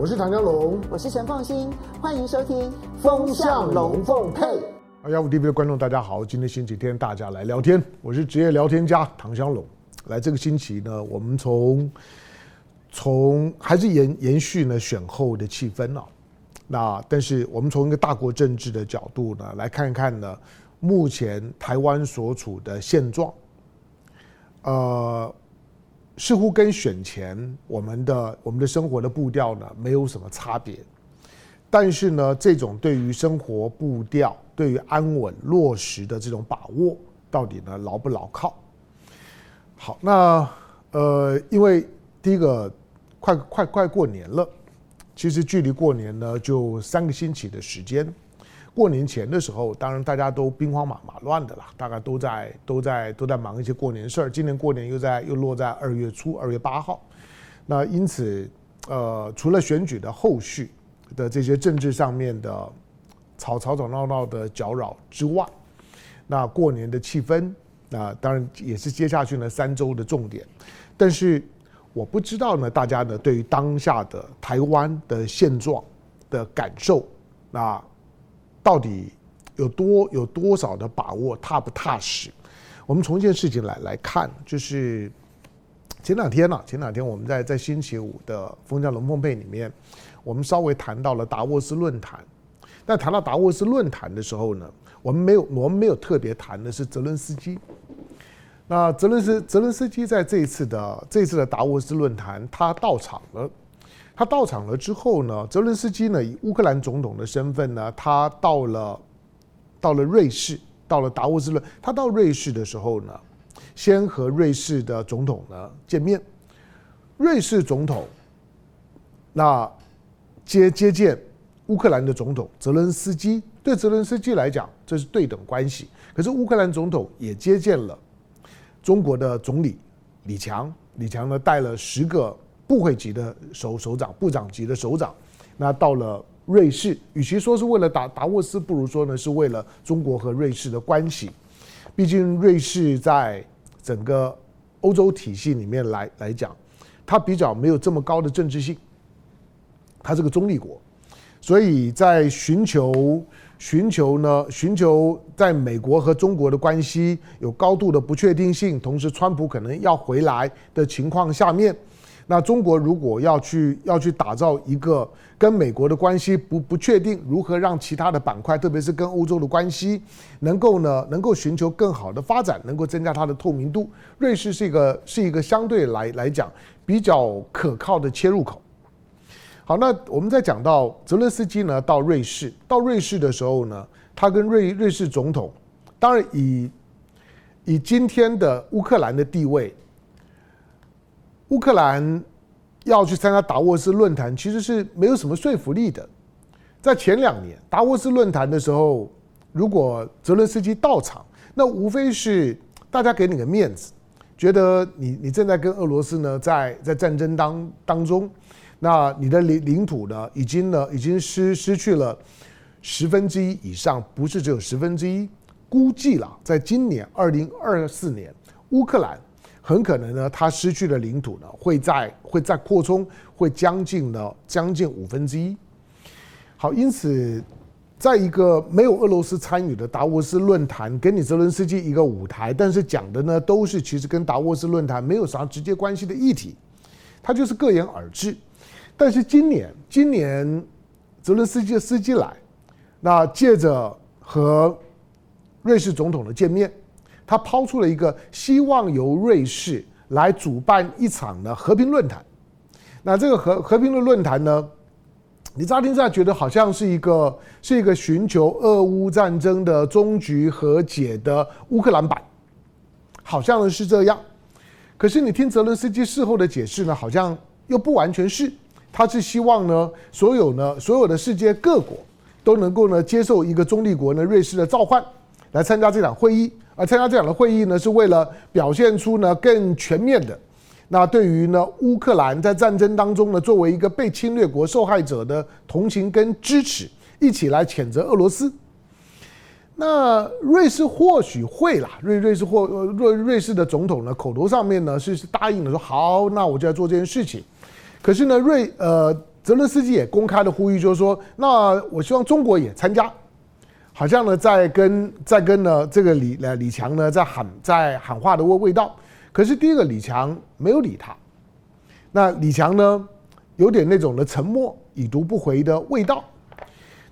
我是唐湘龙，我是陈凤欣，欢迎收听《风向龙凤配》。幺五 TV 的观众大家好，今天星期天，大家来聊天。我是职业聊天家唐湘龙。来这个星期呢，我们从从还是延延续呢选后的气氛啊。那但是我们从一个大国政治的角度呢，来看看呢，目前台湾所处的现状。呃，似乎跟选前我们的我们的生活的步调呢没有什么差别，但是呢，这种对于生活步调、对于安稳落实的这种把握，到底呢牢不牢靠？好，那呃，因为第一个快快快过年了，其实距离过年呢就三个星期的时间。过年前的时候，当然大家都兵荒马马乱的啦，大概都在都在都在忙一些过年事儿。今年过年又在又落在二月初，二月八号，那因此，呃，除了选举的后续的这些政治上面的吵吵吵闹闹的搅扰之外，那过年的气氛，那当然也是接下去呢三周的重点。但是我不知道呢，大家呢对于当下的台湾的现状的感受，那。到底有多有多少的把握，踏不踏实？我们从一件事情来来看，就是前两天呢、前两天我们在在星期五的《风向龙凤配》里面，我们稍微谈到了达沃斯论坛。但谈到达沃斯论坛的时候呢，我们没有我们没有特别谈的是泽伦斯基。那泽伦斯泽伦斯基在这一次的这一次的达沃斯论坛，他到场了。他到场了之后呢，泽伦斯基呢以乌克兰总统的身份呢，他到了到了瑞士，到了达沃斯论。他到瑞士的时候呢，先和瑞士的总统呢见面。瑞士总统那接接见乌克兰的总统泽伦斯基，对泽伦斯基来讲这是对等关系。可是乌克兰总统也接见了中国的总理李强，李强呢带了十个。部会级的首首长、部长级的首长，那到了瑞士，与其说是为了达达沃斯，不如说呢是为了中国和瑞士的关系。毕竟瑞士在整个欧洲体系里面来来讲，它比较没有这么高的政治性，它是个中立国，所以在寻求寻求呢寻求在美国和中国的关系有高度的不确定性，同时川普可能要回来的情况下面。那中国如果要去要去打造一个跟美国的关系不不确定，如何让其他的板块，特别是跟欧洲的关系，能够呢能够寻求更好的发展，能够增加它的透明度。瑞士是一个是一个相对来来讲比较可靠的切入口。好，那我们再讲到泽伦斯基呢到瑞士，到瑞士的时候呢，他跟瑞瑞士总统，当然以以今天的乌克兰的地位。乌克兰要去参加达沃斯论坛，其实是没有什么说服力的。在前两年达沃斯论坛的时候，如果泽伦斯基到场，那无非是大家给你个面子，觉得你你正在跟俄罗斯呢在在战争当当中，那你的领领土呢已经呢已经失失去了十分之一以上，不是只有十分之一，估计了，在今年二零二四年，乌克兰。很可能呢，他失去的领土呢，会在会再扩充，会将近呢将近五分之一。好，因此，在一个没有俄罗斯参与的达沃斯论坛，给你泽伦斯基一个舞台，但是讲的呢都是其实跟达沃斯论坛没有啥直接关系的议题，他就是各言而至。但是今年，今年泽伦斯基的司机来，那借着和瑞士总统的见面。他抛出了一个希望由瑞士来主办一场的和平论坛。那这个和和平的论坛呢，你乍听之下觉得好像是一个是一个寻求俄乌战争的终局和解的乌克兰版，好像是这样。可是你听泽伦斯基事后的解释呢，好像又不完全是。他是希望呢，所有呢，所有的世界各国都能够呢接受一个中立国呢瑞士的召唤，来参加这场会议。而参加这样的会议呢，是为了表现出呢更全面的，那对于呢乌克兰在战争当中呢作为一个被侵略国受害者的同情跟支持，一起来谴责俄罗斯。那瑞士或许会啦，瑞瑞士或瑞瑞士的总统呢，口头上面呢是是答应了说好，那我就要做这件事情。可是呢，瑞呃泽伦斯基也公开的呼吁，就是说，那我希望中国也参加，好像呢在跟在跟呢这个李呃李强呢在喊在喊话的味味道。可是第一个李强没有理他，那李强呢有点那种的沉默已读不回的味道。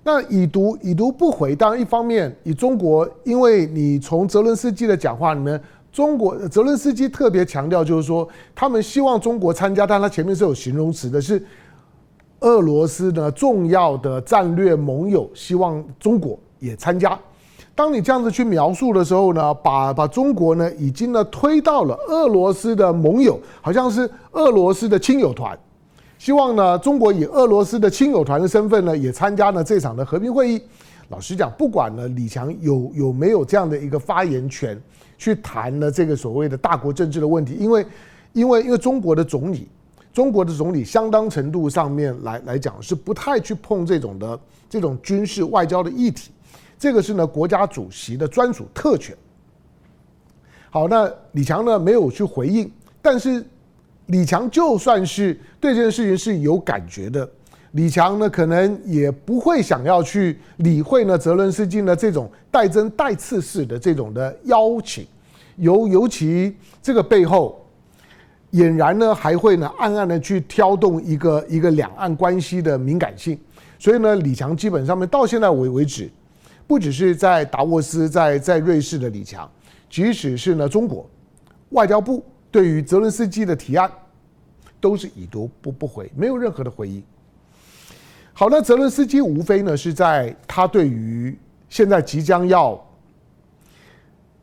那已读已读不回，当然一方面以中国，因为你从泽伦斯基的讲话里面，中国泽伦斯基特别强调，就是说他们希望中国参加，但他前面是有形容词的，是俄罗斯的重要的战略盟友，希望中国也参加。当你这样子去描述的时候呢，把把中国呢已经呢推到了俄罗斯的盟友，好像是俄罗斯的亲友团。希望呢，中国以俄罗斯的亲友团的身份呢，也参加了这场的和平会议。老实讲，不管呢李强有有没有这样的一个发言权，去谈了这个所谓的大国政治的问题，因为因为因为中国的总理，中国的总理相当程度上面来来讲是不太去碰这种的这种军事外交的议题，这个是呢国家主席的专属特权。好，那李强呢没有去回应，但是。李强就算是对这件事情是有感觉的，李强呢可能也不会想要去理会呢泽伦斯基呢这种带针带刺式的这种的邀请，尤尤其这个背后，俨然呢还会呢暗暗的去挑动一个一个两岸关系的敏感性，所以呢李强基本上面到现在为为止，不只是在达沃斯在在瑞士的李强，即使是呢中国外交部。对于泽伦斯基的提案，都是已读不不回，没有任何的回应。好，那泽伦斯基无非呢是在他对于现在即将要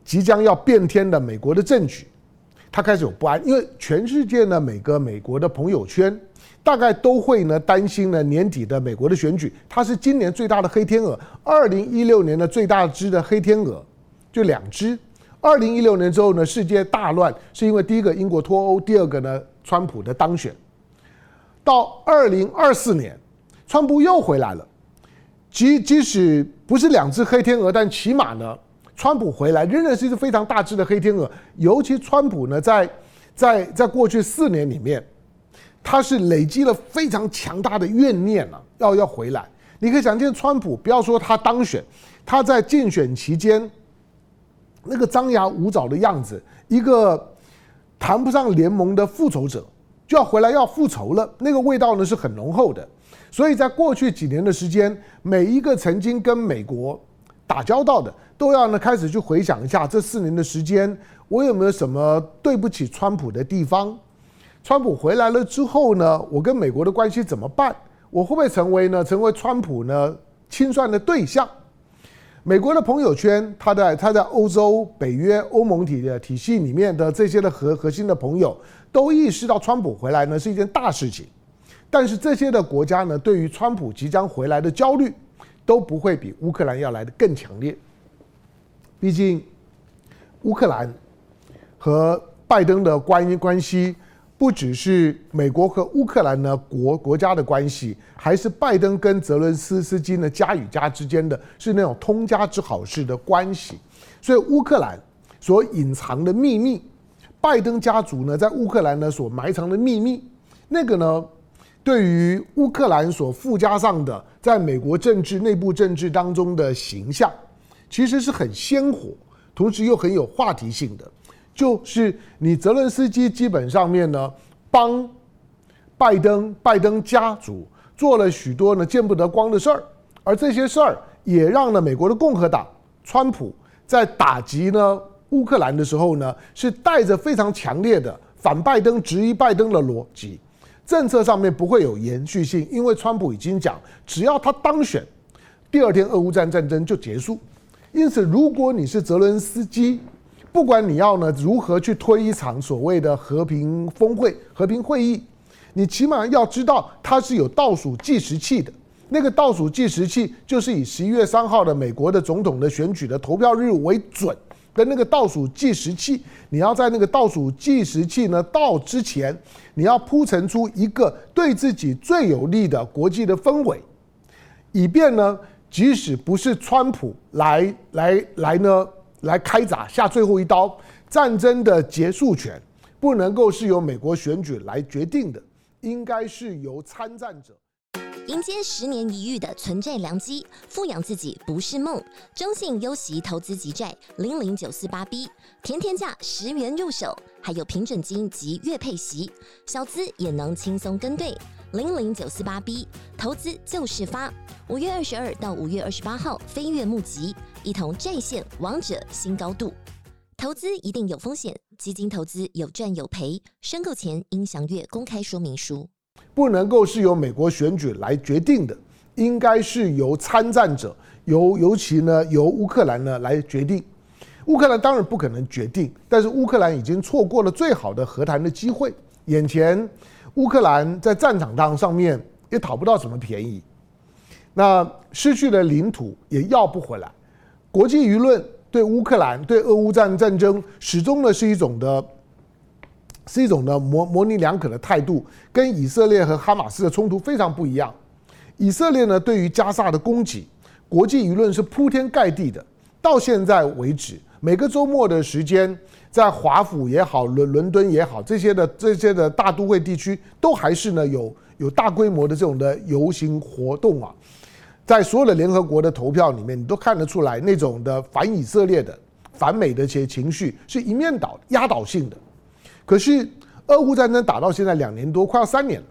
即将要变天的美国的政局，他开始有不安，因为全世界呢每个美国的朋友圈大概都会呢担心呢年底的美国的选举，它是今年最大的黑天鹅，二零一六年的最大只的黑天鹅，就两只。二零一六年之后呢，世界大乱，是因为第一个英国脱欧，第二个呢，川普的当选。到二零二四年，川普又回来了，即即使不是两只黑天鹅，但起码呢，川普回来仍然是一只非常大只的黑天鹅。尤其川普呢，在在在过去四年里面，他是累积了非常强大的怨念了，要要回来。你可以想见，川普不要说他当选，他在竞选期间。那个张牙舞爪的样子，一个谈不上联盟的复仇者，就要回来要复仇了。那个味道呢是很浓厚的。所以在过去几年的时间，每一个曾经跟美国打交道的，都要呢开始去回想一下这四年的时间，我有没有什么对不起川普的地方？川普回来了之后呢，我跟美国的关系怎么办？我会不会成为呢成为川普呢清算的对象？美国的朋友圈，他在他在欧洲、北约、欧盟体的体系里面的这些的核核心的朋友，都意识到川普回来呢是一件大事情。但是这些的国家呢，对于川普即将回来的焦虑，都不会比乌克兰要来的更强烈。毕竟，乌克兰和拜登的关系关系。不只是美国和乌克兰呢国国家的关系，还是拜登跟泽伦斯斯基呢家与家之间的是那种通家之好事的关系。所以乌克兰所隐藏的秘密，拜登家族呢在乌克兰呢所埋藏的秘密，那个呢对于乌克兰所附加上的在美国政治内部政治当中的形象，其实是很鲜活，同时又很有话题性的。就是你泽伦斯基基本上面呢，帮拜登拜登家族做了许多呢见不得光的事儿，而这些事儿也让呢美国的共和党川普在打击呢乌克兰的时候呢，是带着非常强烈的反拜登、质疑拜登的逻辑，政策上面不会有延续性，因为川普已经讲，只要他当选，第二天俄乌战战争就结束。因此，如果你是泽伦斯基，不管你要呢如何去推一场所谓的和平峰会、和平会议，你起码要知道它是有倒数计时器的。那个倒数计时器就是以十一月三号的美国的总统的选举的投票日为准的那个倒数计时器。你要在那个倒数计时器呢到之前，你要铺陈出一个对自己最有利的国际的氛围，以便呢，即使不是川普来来来呢来开闸下最后一刀，战争的结束权不能够是由美国选举来决定的，应该是由参战者。迎接十年一遇的存债良机，富养自己不是梦。中信优息投资级债零零九四八 B，甜甜价十元入手，还有平准金及月配息，小资也能轻松跟对。零零九四八 B，投资就是发。五月二十二到五月二十八号飞跃募集，一同债线王者新高度。投资一定有风险，基金投资有赚有赔，申购前应详阅公开说明书。不能够是由美国选举来决定的，应该是由参战者，由尤其呢由乌克兰呢来决定。乌克兰当然不可能决定，但是乌克兰已经错过了最好的和谈的机会。眼前乌克兰在战场当上面也讨不到什么便宜，那失去了领土也要不回来。国际舆论对乌克兰对俄乌战战争始终呢是一种的。是一种呢模模棱两可的态度，跟以色列和哈马斯的冲突非常不一样。以色列呢对于加萨的攻击，国际舆论是铺天盖地的。到现在为止，每个周末的时间，在华府也好，伦伦敦也好，这些的这些的大都会地区，都还是呢有有大规模的这种的游行活动啊。在所有的联合国的投票里面，你都看得出来，那种的反以色列的、反美的一些情绪是一面倒、压倒性的。可是，俄乌战争打到现在两年多，快要三年了。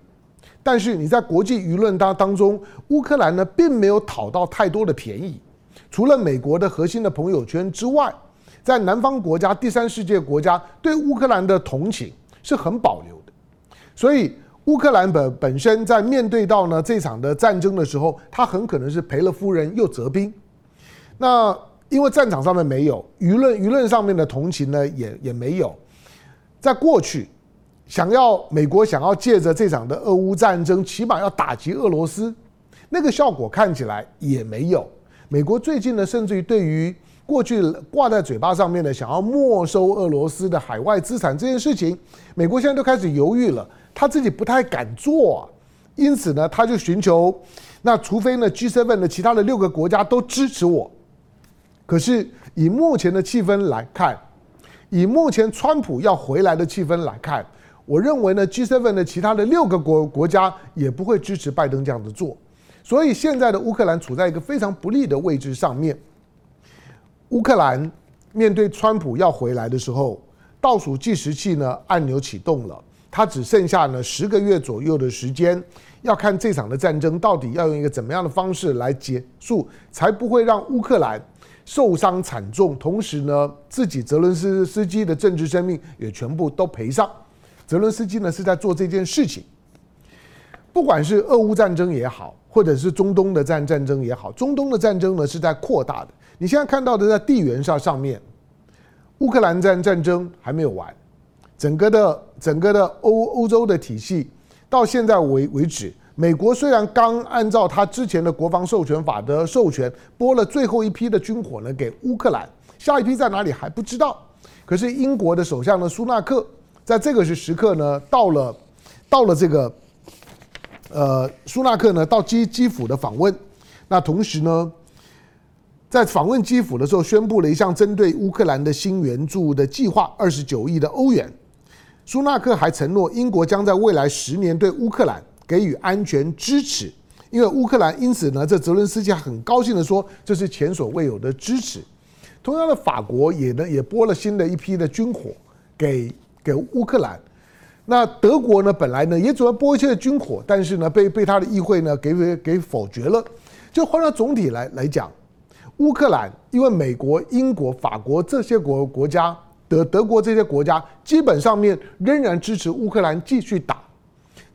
但是你在国际舆论当当中，乌克兰呢并没有讨到太多的便宜。除了美国的核心的朋友圈之外，在南方国家、第三世界国家对乌克兰的同情是很保留的。所以，乌克兰本本身在面对到呢这场的战争的时候，他很可能是赔了夫人又折兵。那因为战场上面没有舆论，舆论上面的同情呢也也没有。在过去，想要美国想要借着这场的俄乌战争，起码要打击俄罗斯，那个效果看起来也没有。美国最近呢，甚至于对于过去挂在嘴巴上面的想要没收俄罗斯的海外资产这件事情，美国现在都开始犹豫了，他自己不太敢做啊。因此呢，他就寻求，那除非呢 G7 的其他的六个国家都支持我，可是以目前的气氛来看。以目前川普要回来的气氛来看，我认为呢，G7 的其他的六个国国家也不会支持拜登这样子做，所以现在的乌克兰处在一个非常不利的位置上面。乌克兰面对川普要回来的时候，倒数计时器呢按钮启动了，他只剩下呢十个月左右的时间，要看这场的战争到底要用一个怎么样的方式来结束，才不会让乌克兰。受伤惨重，同时呢，自己泽伦斯斯基的政治生命也全部都赔上。泽伦斯基呢是在做这件事情，不管是俄乌战争也好，或者是中东的战战争也好，中东的战争呢是在扩大的。你现在看到的在地缘上上面，乌克兰战战争还没有完，整个的整个的欧欧洲的体系到现在为为止。美国虽然刚按照他之前的国防授权法的授权拨了最后一批的军火呢给乌克兰，下一批在哪里还不知道。可是英国的首相呢苏纳克在这个是时刻呢到了到了这个呃苏纳克呢到基基辅的访问，那同时呢在访问基辅的时候宣布了一项针对乌克兰的新援助的计划，二十九亿的欧元。苏纳克还承诺英国将在未来十年对乌克兰。给予安全支持，因为乌克兰因此呢，这泽伦斯基很高兴的说，这是前所未有的支持。同样的，法国也呢也拨了新的一批的军火给给乌克兰。那德国呢，本来呢也准备拨一些军火，但是呢被被他的议会呢给给给否决了。就换到总体来来讲，乌克兰因为美国、英国、法国这些国国家，德德国这些国家基本上面仍然支持乌克兰继续打。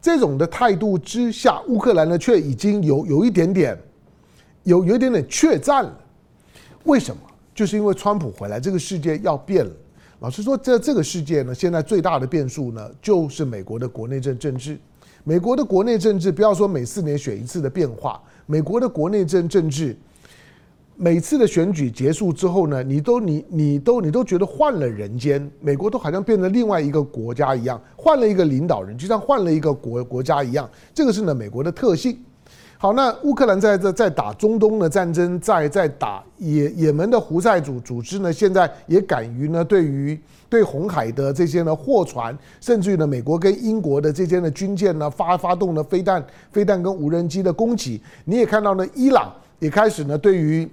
这种的态度之下，乌克兰呢却已经有有一点点，有有一点点怯战了。为什么？就是因为川普回来，这个世界要变了。老实说，这这个世界呢，现在最大的变数呢，就是美国的国内政政治。美国的国内政治，不要说每四年选一次的变化，美国的国内政政治，每次的选举结束之后呢，你都你你都你都觉得换了人间，美国都好像变成另外一个国家一样，换了一个领导人，就像换了一个国国家一样，这个是呢美国的特性。好，那乌克兰在在在打中东的战争，在在打也也门的胡塞组组织呢，现在也敢于呢对于对红海的这些呢货船，甚至于呢美国跟英国的这些呢军舰呢发发动了飞弹飞弹跟无人机的攻击。你也看到呢，伊朗也开始呢对于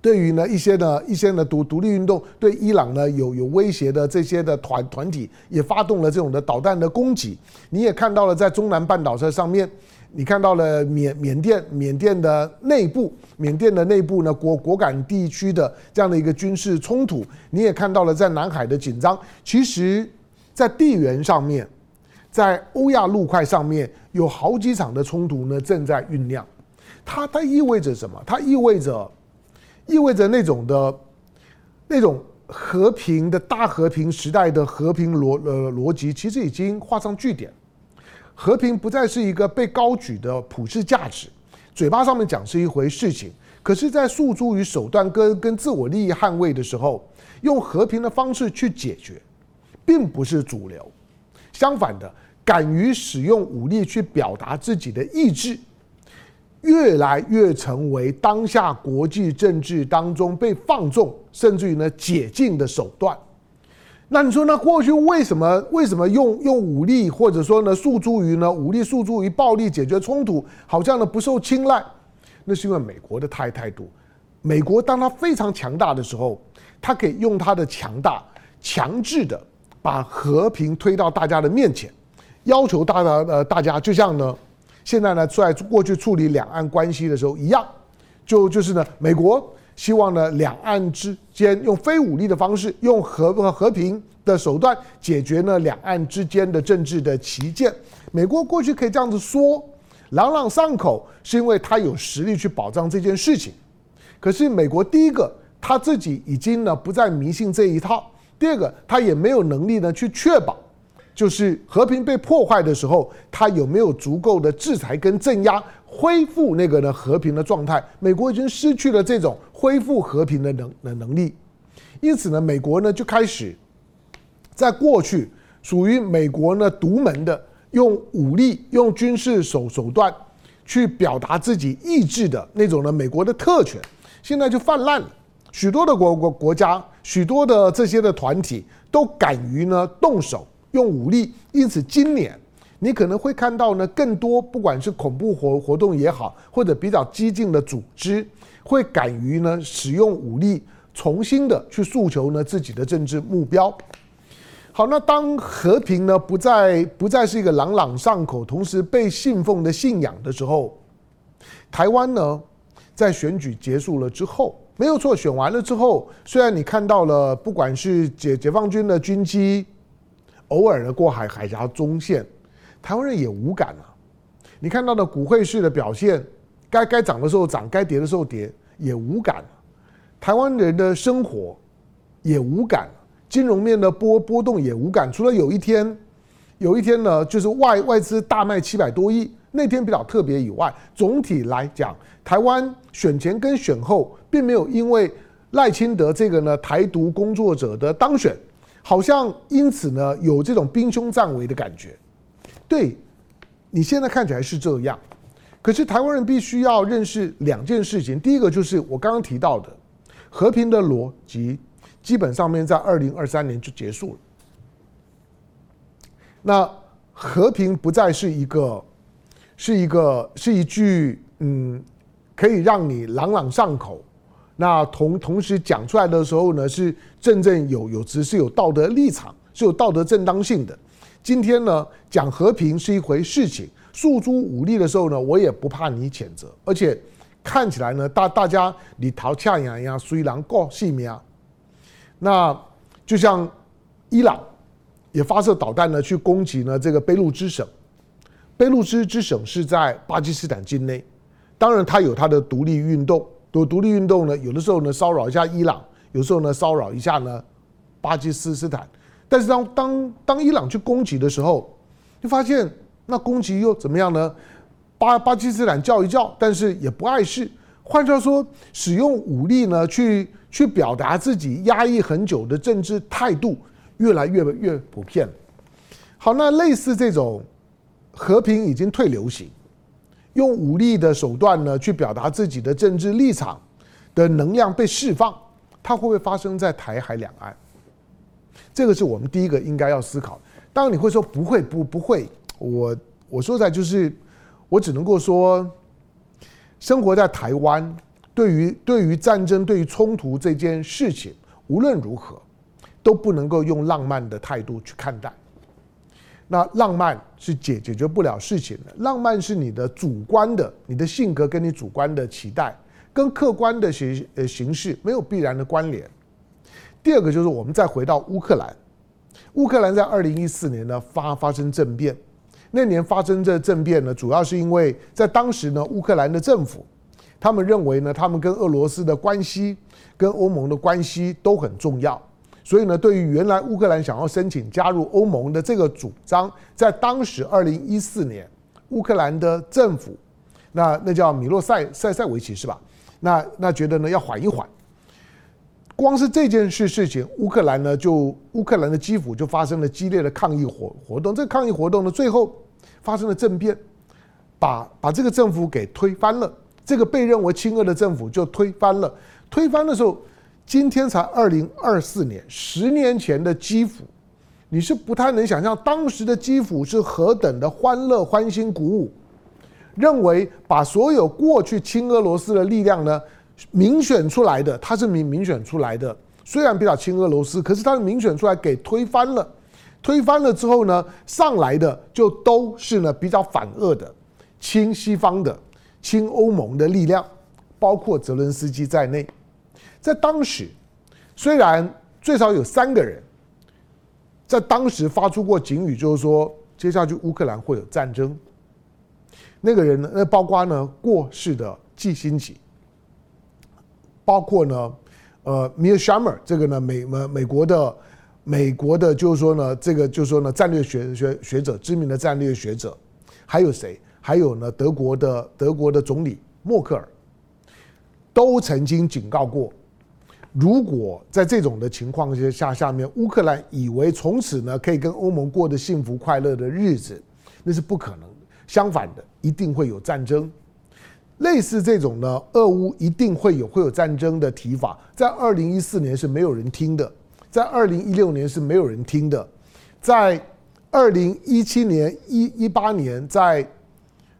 对于呢一些呢一些呢独独立运动对伊朗呢有有威胁的这些的团团体，也发动了这种的导弹的攻击。你也看到了在中南半岛这上面。你看到了缅缅甸缅甸的内部，缅甸的内部呢，果果敢地区的这样的一个军事冲突，你也看到了在南海的紧张。其实，在地缘上面，在欧亚陆块上面，有好几场的冲突呢正在酝酿。它它意味着什么？它意味着意味着那种的，那种和平的大和平时代的和平逻呃逻辑，其实已经画上句点。和平不再是一个被高举的普世价值，嘴巴上面讲是一回事情，可是，在诉诸于手段跟跟自我利益捍卫的时候，用和平的方式去解决，并不是主流。相反的，敢于使用武力去表达自己的意志，越来越成为当下国际政治当中被放纵，甚至于呢解禁的手段。那你说呢？过去为什么为什么用用武力，或者说呢诉诸于呢武力诉诸于暴力解决冲突，好像呢不受青睐？那是因为美国的态态度。美国当它非常强大的时候，它可以用它的强大，强制的把和平推到大家的面前，要求大家呃大家就像呢现在呢在过去处理两岸关系的时候一样，就就是呢美国。希望呢，两岸之间用非武力的方式，用和和平的手段解决呢两岸之间的政治的歧见。美国过去可以这样子说，朗朗上口，是因为他有实力去保障这件事情。可是美国第一个，他自己已经呢不再迷信这一套；第二个，他也没有能力呢去确保，就是和平被破坏的时候，他有没有足够的制裁跟镇压。恢复那个呢和平的状态，美国已经失去了这种恢复和平的能的能力，因此呢，美国呢就开始在过去属于美国呢独门的用武力、用军事手手段去表达自己意志的那种呢美国的特权，现在就泛滥了，许多的国国国家、许多的这些的团体都敢于呢动手用武力，因此今年。你可能会看到呢，更多不管是恐怖活活动也好，或者比较激进的组织，会敢于呢使用武力，重新的去诉求呢自己的政治目标。好，那当和平呢不再不再是一个朗朗上口，同时被信奉的信仰的时候，台湾呢在选举结束了之后，没有错，选完了之后，虽然你看到了不管是解解放军的军机，偶尔的过海海峡中线。台湾人也无感了，你看到的股汇市的表现，该该涨的时候涨，该跌的时候跌，也无感。台湾人的生活也无感，金融面的波波动也无感。除了有一天，有一天呢，就是外外资大卖七百多亿，那天比较特别以外，总体来讲，台湾选前跟选后，并没有因为赖清德这个呢台独工作者的当选，好像因此呢有这种兵凶战危的感觉。对，你现在看起来是这样，可是台湾人必须要认识两件事情。第一个就是我刚刚提到的，和平的逻辑基本上面在二零二三年就结束了。那和平不再是一个，是一个是一句嗯，可以让你朗朗上口。那同同时讲出来的时候呢，是真正有有只是有道德立场，是有道德正当性的。今天呢，讲和平是一回事情，诉诸武力的时候呢，我也不怕你谴责，而且看起来呢，大大家你逃恰呀呀，虽然过性命啊，那就像伊朗也发射导弹呢，去攻击呢这个俾路支省，俾路支之省是在巴基斯坦境内，当然它有它的独立运动，独独立运动呢，有的时候呢骚扰一下伊朗，有时候呢骚扰一下呢巴基斯斯坦。但是当当当伊朗去攻击的时候，就发现那攻击又怎么样呢？巴巴基斯坦叫一叫，但是也不碍事。换句话说，使用武力呢，去去表达自己压抑很久的政治态度，越来越越普遍。好，那类似这种和平已经退流行，用武力的手段呢，去表达自己的政治立场的能量被释放，它会不会发生在台海两岸？这个是我们第一个应该要思考。当然你会说不会，不不会。我我说在就是，我只能够说。生活在台湾，对于对于战争、对于冲突这件事情，无论如何都不能够用浪漫的态度去看待。那浪漫是解解决不了事情的，浪漫是你的主观的、你的性格跟你主观的期待，跟客观的形呃形式没有必然的关联。第二个就是我们再回到乌克兰，乌克兰在二零一四年呢发发生政变。那年发生这政变呢，主要是因为在当时呢，乌克兰的政府，他们认为呢，他们跟俄罗斯的关系、跟欧盟的关系都很重要，所以呢，对于原来乌克兰想要申请加入欧盟的这个主张，在当时二零一四年，乌克兰的政府，那那叫米洛塞塞塞维奇是吧？那那觉得呢要缓一缓。光是这件事事情，乌克兰呢就乌克兰的基辅就发生了激烈的抗议活活动。这个抗议活动呢，最后发生了政变，把把这个政府给推翻了。这个被认为亲俄的政府就推翻了。推翻的时候，今天才二零二四年，十年前的基辅，你是不太能想象当时的基辅是何等的欢乐、欢欣、鼓舞，认为把所有过去亲俄罗斯的力量呢。民选出来的，他是民民选出来的，虽然比较亲俄罗斯，可是他是民选出来给推翻了，推翻了之后呢，上来的就都是呢比较反俄的、亲西方的、亲欧盟的力量，包括泽伦斯基在内，在当时，虽然最少有三个人，在当时发出过警语，就是说接下去乌克兰会有战争。那个人呢，那包括呢过世的季辛吉。包括呢，呃，Meir Shamir 这个呢，美美美国的美国的，就是说呢，这个就是说呢，战略学学学者，知名的战略学者，还有谁？还有呢，德国的德国的总理默克尔，都曾经警告过，如果在这种的情况下，下面乌克兰以为从此呢可以跟欧盟过得幸福快乐的日子，那是不可能的。相反的，一定会有战争。类似这种呢，俄乌一定会有会有战争的提法，在二零一四年是没有人听的，在二零一六年是没有人听的，在二零一七年一一八年在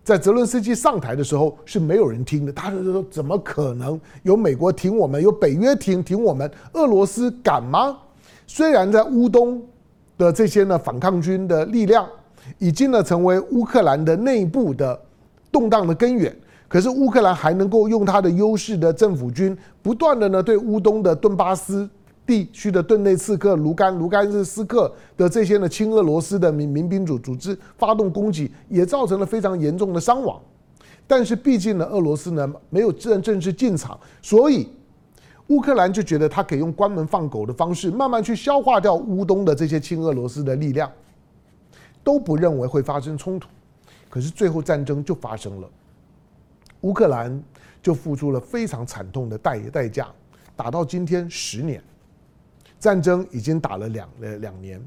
在泽伦斯基上台的时候是没有人听的，他就说怎么可能有美国挺我们，有北约挺挺我们，俄罗斯敢吗？虽然在乌东的这些呢反抗军的力量已经呢成为乌克兰的内部的动荡的根源。可是乌克兰还能够用他的优势的政府军，不断的呢对乌东的顿巴斯地区的顿内茨克、卢甘、卢甘日斯克的这些呢亲俄罗斯的民民兵组组织发动攻击，也造成了非常严重的伤亡。但是毕竟呢，俄罗斯呢没有正正式进场，所以乌克兰就觉得他可以用关门放狗的方式，慢慢去消化掉乌东的这些亲俄罗斯的力量，都不认为会发生冲突。可是最后战争就发生了。乌克兰就付出了非常惨痛的代代价，打到今天十年，战争已经打了两呃两年，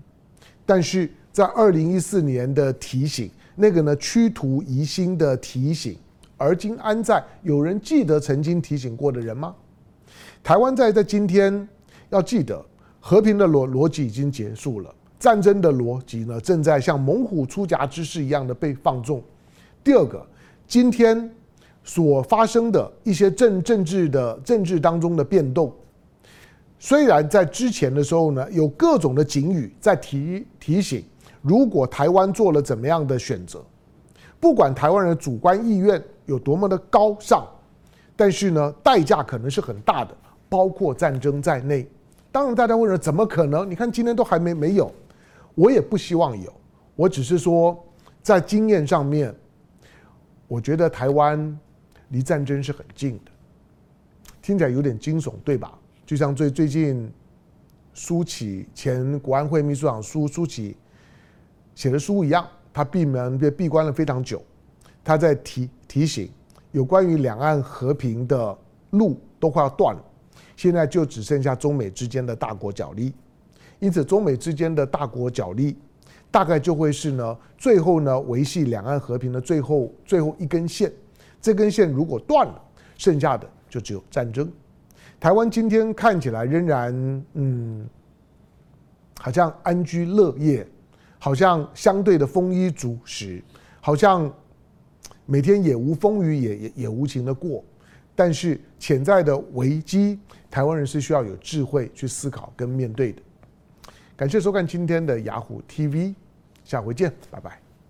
但是在二零一四年的提醒，那个呢驱徒疑心的提醒，而今安在？有人记得曾经提醒过的人吗？台湾在在今天要记得，和平的逻逻辑已经结束了，战争的逻辑呢正在像猛虎出柙之势一样的被放纵。第二个，今天。所发生的一些政政治的政治当中的变动，虽然在之前的时候呢，有各种的警语在提提醒，如果台湾做了怎么样的选择，不管台湾人主观意愿有多么的高尚，但是呢，代价可能是很大的，包括战争在内。当然，大家问了，怎么可能？你看今天都还没没有，我也不希望有，我只是说，在经验上面，我觉得台湾。离战争是很近的，听起来有点惊悚，对吧？就像最最近苏起前国安会秘书长苏苏起写的书一样，他闭门被闭关了非常久，他在提提醒有关于两岸和平的路都快要断了，现在就只剩下中美之间的大国角力，因此中美之间的大国角力大概就会是呢，最后呢维系两岸和平的最后最后一根线，这根线如果断了，剩下的就只有战争。台湾今天看起来仍然嗯，好像安居乐业。好像相对的丰衣足食，好像每天也无风雨也也也无情的过，但是潜在的危机，台湾人是需要有智慧去思考跟面对的。感谢收看今天的雅虎 TV，下回见，拜拜。